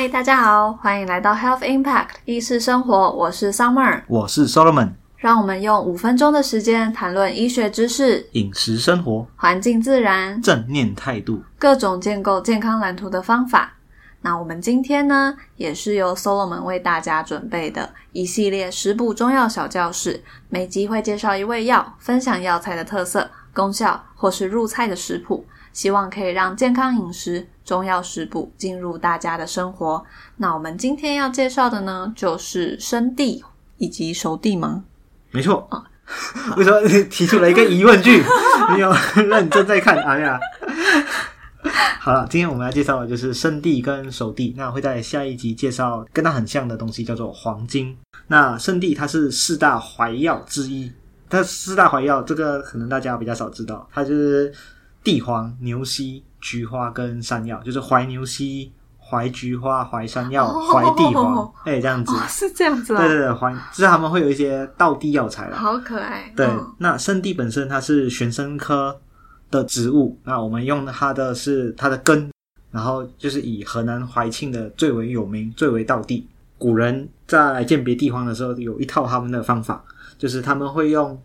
嗨，大家好，欢迎来到 Health Impact 意识生活，我是 Summer，我是 Solomon，让我们用五分钟的时间谈论医学知识、饮食生活、环境自然、正念态度、各种建构健康蓝图的方法。那我们今天呢，也是由 Solomon 为大家准备的一系列食补中药小教室，每集会介绍一味药，分享药材的特色、功效或是入菜的食谱，希望可以让健康饮食、中药食补进入大家的生活。那我们今天要介绍的呢，就是生地以及熟地吗？没错。为什么你提出了一个疑问句？没有认真在看，哎呀。好了，今天我们要介绍的就是生地跟熟地。那会在下一集介绍跟它很像的东西，叫做黄金。那生地它是四大怀药之一，它四大怀药这个可能大家比较少知道，它就是地黄、牛膝、菊花跟山药，就是怀牛膝、怀菊花、怀山药、怀地黄，哎，这样子哦，是这样子对对哦，对，怀就是他们会有一些道地药材啦。好可爱。对，嗯那生地本身它是玄参科的植物，那我们用它的是它的根，然后就是以河南怀庆的最为有名、最为道地。古人在鉴别地黄的时候，有一套他们的方法，就是他们会用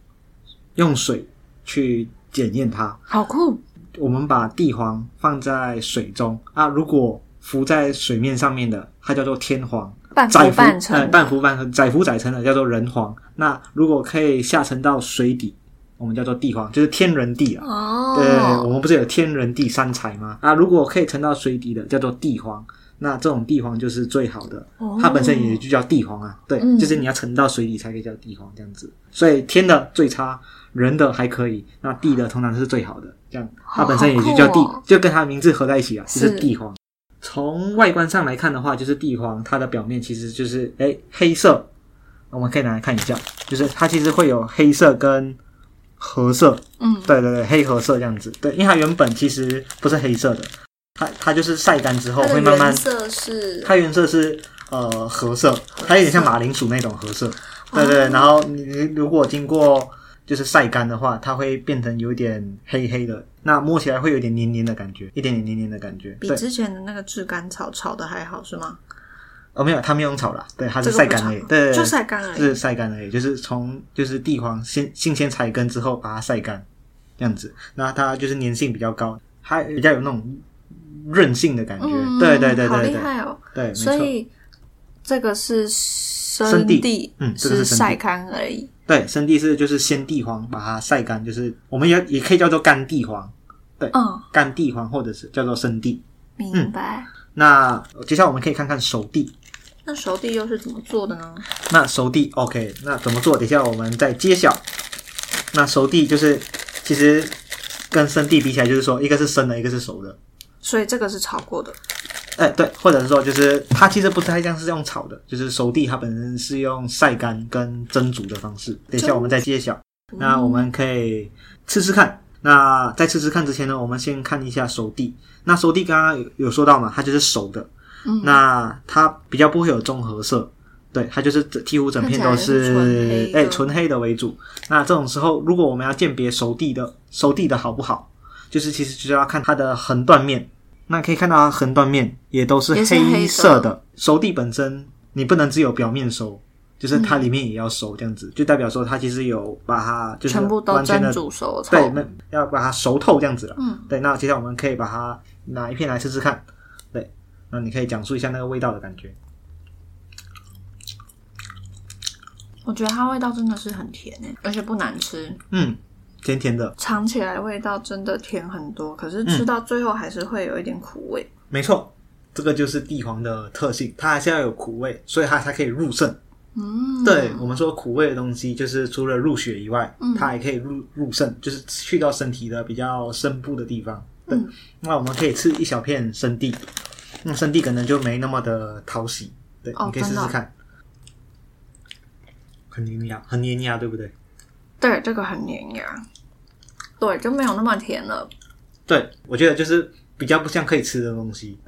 用水去检验它。好酷，我们把地黄放在水中啊，如果浮在水面上面的，它叫做天黄。半浮浮半沉呃，半浮半沉，载浮载沉的叫做人黄。那如果可以下沉到水底，我们叫做地黄，就是天人地啊。哦，对，我们不是有天人地三才吗？啊，如果可以沉到水底的，叫做地黄。那这种地黄就是最好的，哦它本身也就叫地黄啊。对，嗯就是你要沉到水底才可以叫地黄这样子。所以天的最差，人的还可以，那地的通常是最好的。这样，它本身也就叫地，就跟它的名字合在一起啊，就是是地黄。从外观上来看的话，就是地黄，它的表面其实就是哎黑色，我们可以拿来看一下，就是它其实会有黑色跟褐色，嗯，对对对，黑褐色这样子。对，因为它原本其实不是黑色的，它它就是晒干之后会慢慢原，色是它原色是呃褐色，它有点像马铃薯那种褐色。对哦对，对然后你你如果经过就是晒干的话，它会变成有点黑黑的，那摸起来会有点黏黏的感觉，一点点黏黏的感觉。比之前的那个炙甘草炒的还好是吗？哦没有，它没有用炒啦，对，它是晒干而已。对就晒干而已。是晒干而已，就是从就是地黄先新鲜采根之后把它晒干，这样子，那它就是粘性比较高，它比较有那种韧性的感觉。嗯，对对对好对好厉害哦！对，所以这个是生生地地，嗯这个是晒干而已。对，生地是就是鲜地黄把它晒干，就是我们也也可以叫做干地黄，对嗯，干地黄或者是叫做生地。明白。那接下来我们可以看看熟地。那熟地又是怎么做的呢？那熟地 OK，那怎么做？等一下我们再揭晓。那熟地就是其实跟生地比起来，就是说一个是生的，一个是熟的。所以这个是炒过的。哎，对，或者是说，就是它其实不太像是用炒的，就是熟地它本身是用晒干跟蒸煮的方式。等一下我们再揭晓。那我们可以吃吃看。那在吃吃看之前呢，我们先看一下熟地。那熟地刚刚有有说到嘛，它就是熟的。嗯那它比较不会有棕褐色，对，它就是几乎整片都是纯黑的哎纯黑的为主。那这种时候，如果我们要鉴别熟地的熟地的好不好，就是其实就是要看它的横断面。那可以看到它横断面也都是黑黑色色的。熟地本身你不能只有表面熟，就是它里面也要熟，这样子、就代表说它其实有把它就是全部都完全煮熟透。对，那要把它熟透这样子了。嗯，对，那接下来我们可以把它拿一片来吃吃看。对，那你可以讲述一下那个味道的感觉。我觉得它味道真的是很甜诶，而且不难吃。嗯，甜甜的，尝起来味道真的甜很多，可是嗯吃到最后还是会有一点苦味。没错，这个就是地黄的特性，它还是要有苦味，所以它才可以入肾。嗯，对我们说苦味的东西，就是除了入血以外，嗯它还可以入入肾，就是去到身体的比较深部的地方。对，嗯那我们可以吃一小片生地，那生地可能就没那么的讨喜。对，哦你可以试试看。很黏牙，很黏牙，对不对？对，这个很黏牙，对，就没有那么甜了。对，我觉得就是比较不像可以吃的东西。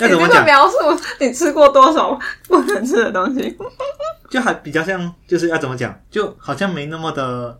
要怎么讲？你这个描述，你吃过多少不能吃的东西？就还比较像，就是要怎么讲？就好像没那么的，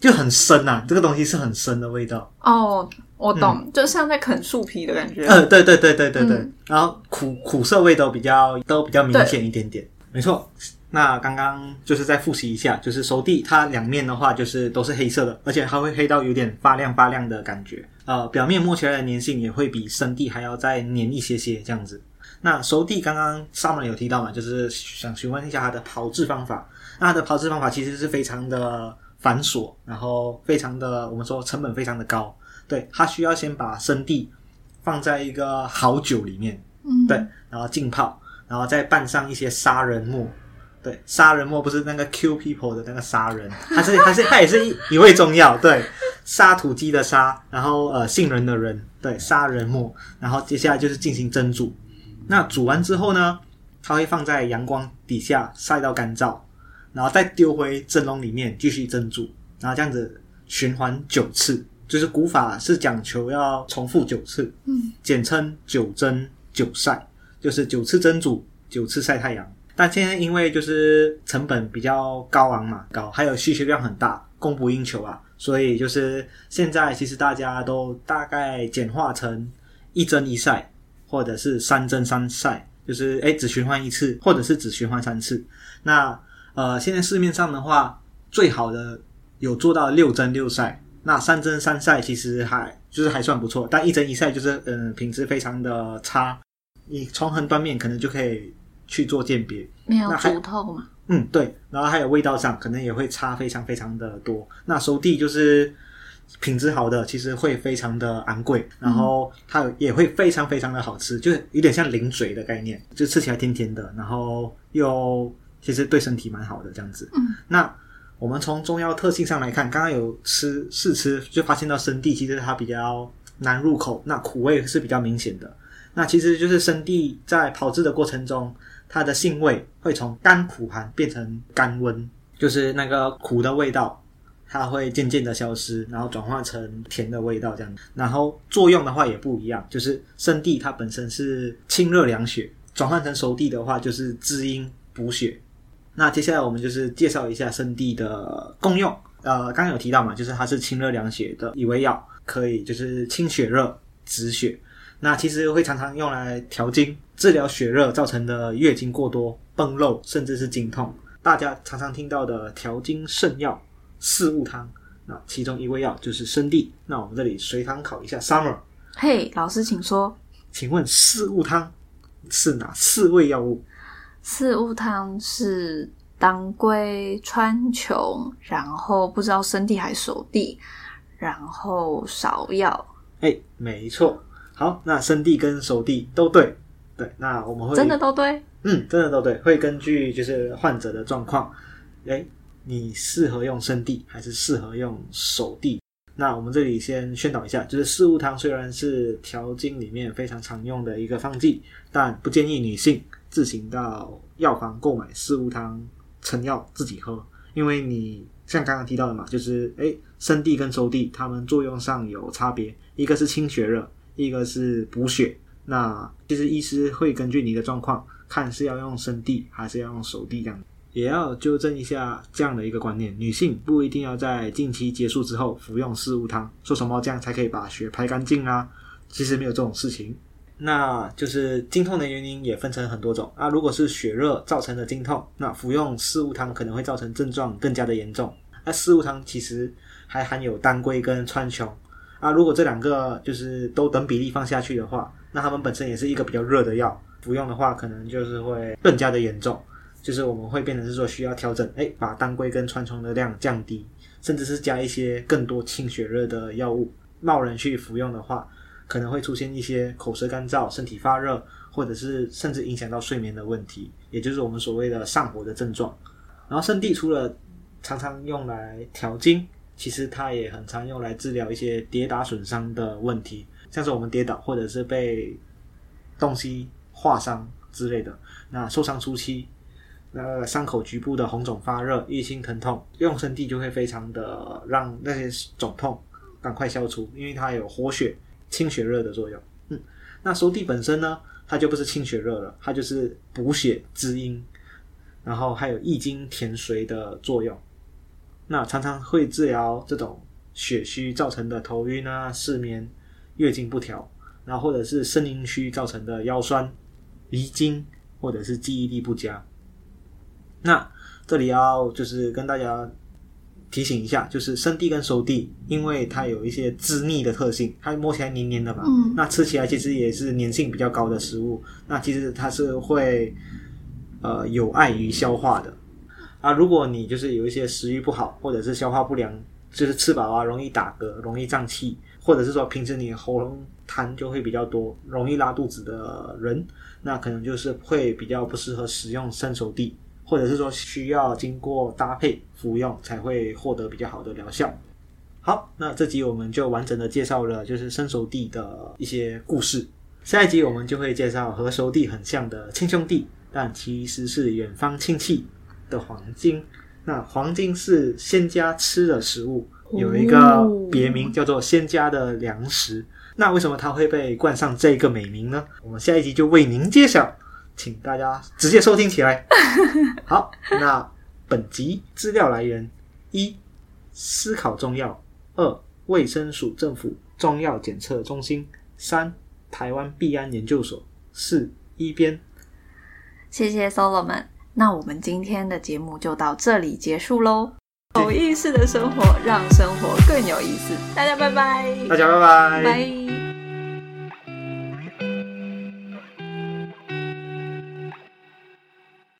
就很深呐、这个东西是很深的味道。哦，我懂，就像在啃树皮的感觉。呃，对对对对对对，嗯然后苦苦涩味都比较都比较明显一点点，没错。那刚刚就是再复习一下，就是熟地它两面的话就是都是黑色的，而且它会黑到有点发亮发亮的感觉。呃，表面摸起来的粘性也会比生地还要再粘一些些这样子。那熟地刚刚 Summer 有提到嘛，就是想询问一下它的炮制方法。那它的炮制方法其实是非常的繁琐，然后非常的我们说成本非常的高。对，它需要先把生地放在一个好酒里面，嗯，对，然后浸泡，然后再拌上一些杀人末。对，杀人魔不是那个 Q people 的那个杀人，它是它是它也是一一味中药，对，杀土鸡的杀，然后呃杏仁的仁，对，杀人魔，然后接下来就是进行蒸煮。那煮完之后呢，它会放在阳光底下晒到干燥，然后再丢回蒸笼里面继续蒸煮，然后这样子循环九次。就是古法是讲求要重复九次，嗯，简称九蒸九晒，就是九次蒸煮，九次晒太阳。但现在因为就是成本比较高昂嘛，高还有需求量很大，供不应求啊，所以就是现在其实大家都大概简化成一蒸一晒，或者是三蒸三晒，就是哎只循环一次，或者是只循环三次。那呃，现在市面上的话，最好的有做到六蒸六晒，那三蒸三晒其实还就是还算不错，但一蒸一晒就是嗯、品质非常的差，你从横断面可能就可以去做鉴别。没有那还煮透嘛。嗯，对，然后还有味道上可能也会差非常非常的多。那熟地就是品质好的，其实会非常的昂贵，然后它也会非常非常的好吃，就是有点像零嘴的概念，就吃起来甜甜的，然后又其实对身体蛮好的这样子。嗯，那我们从中药特性上来看，刚刚有吃试吃就发现到生地其实它比较难入口，那苦味是比较明显的。那其实就是生地在炮制的过程中，它的性味会从甘苦寒变成甘温，就是那个苦的味道，它会渐渐的消失，然后转化成甜的味道这样。然后作用的话也不一样，就是生地它本身是清热凉血，转换成熟地的话就是滋阴补血。那接下来我们就是介绍一下生地的功用。呃，刚刚有提到嘛，就是它是清热凉血的一味药，可以就是清血热、止血。那其实会常常用来调经，治疗血热造成的月经过多、崩漏，甚至是经痛。大家常常听到的调经圣药四物汤，那其中一味药就是生地。那我们这里随堂考一下 Summer，嘿，老师请说。请问四物汤是哪四味药物？四物汤是当归、川穹，然后不知道生地还熟地，然后芍药，哎，没错。好，那生地跟熟地都对。对，那我们会真的都对。嗯，真的都对，会根据就是患者的状况，哎，你适合用生地还是适合用熟地？那我们这里先宣导一下，就是四物汤虽然是调经里面非常常用的一个方剂，但不建议女性自行到药房购买四物汤成药自己喝，因为你像刚刚提到的嘛，就是哎，生地跟熟地它们作用上有差别，一个是清血热，一个是补血。那其实医师会根据你的状况，看是要用生地还是要用熟地这样。也要纠正一下这样的一个观念：女性不一定要在经期结束之后服用四物汤，说什么这样才可以把血排干净啊？其实没有这种事情。那就是经痛的原因也分成很多种啊。如果是血热造成的经痛，那服用四物汤可能会造成症状更加的严重。那四物汤其实还含有当归跟川穹啊，如果这两个就是都等比例放下去的话，那它们本身也是一个比较热的药，服用的话可能就是会更加的严重。就是我们会变成是说需要调整，哎，把当归跟川穹的量降低，甚至是加一些更多清血热的药物。贸然去服用的话，可能会出现一些口舌干燥、身体发热，或者是甚至影响到睡眠的问题，也就是我们所谓的上火的症状。然后生地除了常常用来调经，其实它也很常用来治疗一些跌打损伤的问题，像是我们跌倒或者是被东西划伤之类的。那受伤初期，那伤口局部的红肿发热、淤青疼痛，用生地就会非常的让那些肿痛赶快消除，因为它有活血、清血热的作用。嗯，那熟地本身呢，它就不是清血热了，它就是补血滋阴，然后还有益精填髓的作用。那常常会治疗这种血虚造成的头晕啊、失眠，月经不调，然后或者是肾阴虚造成的腰酸、遗精，或者是记忆力不佳。那这里要就是跟大家提醒一下，就是生地跟熟地，因为它有一些滋腻的特性，它摸起来黏黏的嘛，嗯那吃起来其实也是粘性比较高的食物，那其实它是会呃有碍于消化的啊。如果你就是有一些食欲不好，或者是消化不良，就是吃饱啊容易打嗝、容易胀气，或者是说平时你喉咙痰就会比较多，容易拉肚子的人，那可能就是会比较不适合使用生熟地，或者是说需要经过搭配服用才会获得比较好的疗效。好，那这集我们就完整的介绍了就是生熟地的一些故事。下一集我们就会介绍和熟地很像的亲兄弟，但其实是远方亲戚的黄金。那黄金是仙家吃的食物，有一个别名叫做仙家的粮食。那为什么它会被冠上这个美名呢？我们下一集就为您揭晓，请大家直接收听起来。好，那本集资料来源：一、思考中药；二、卫生署政府中药检测中心；三、台湾必安研究所；四、一边。谢谢 Solomon。那我们今天的节目就到这里结束喽。有意思的生活，让生活更有意思。大家拜拜，大家拜拜。拜。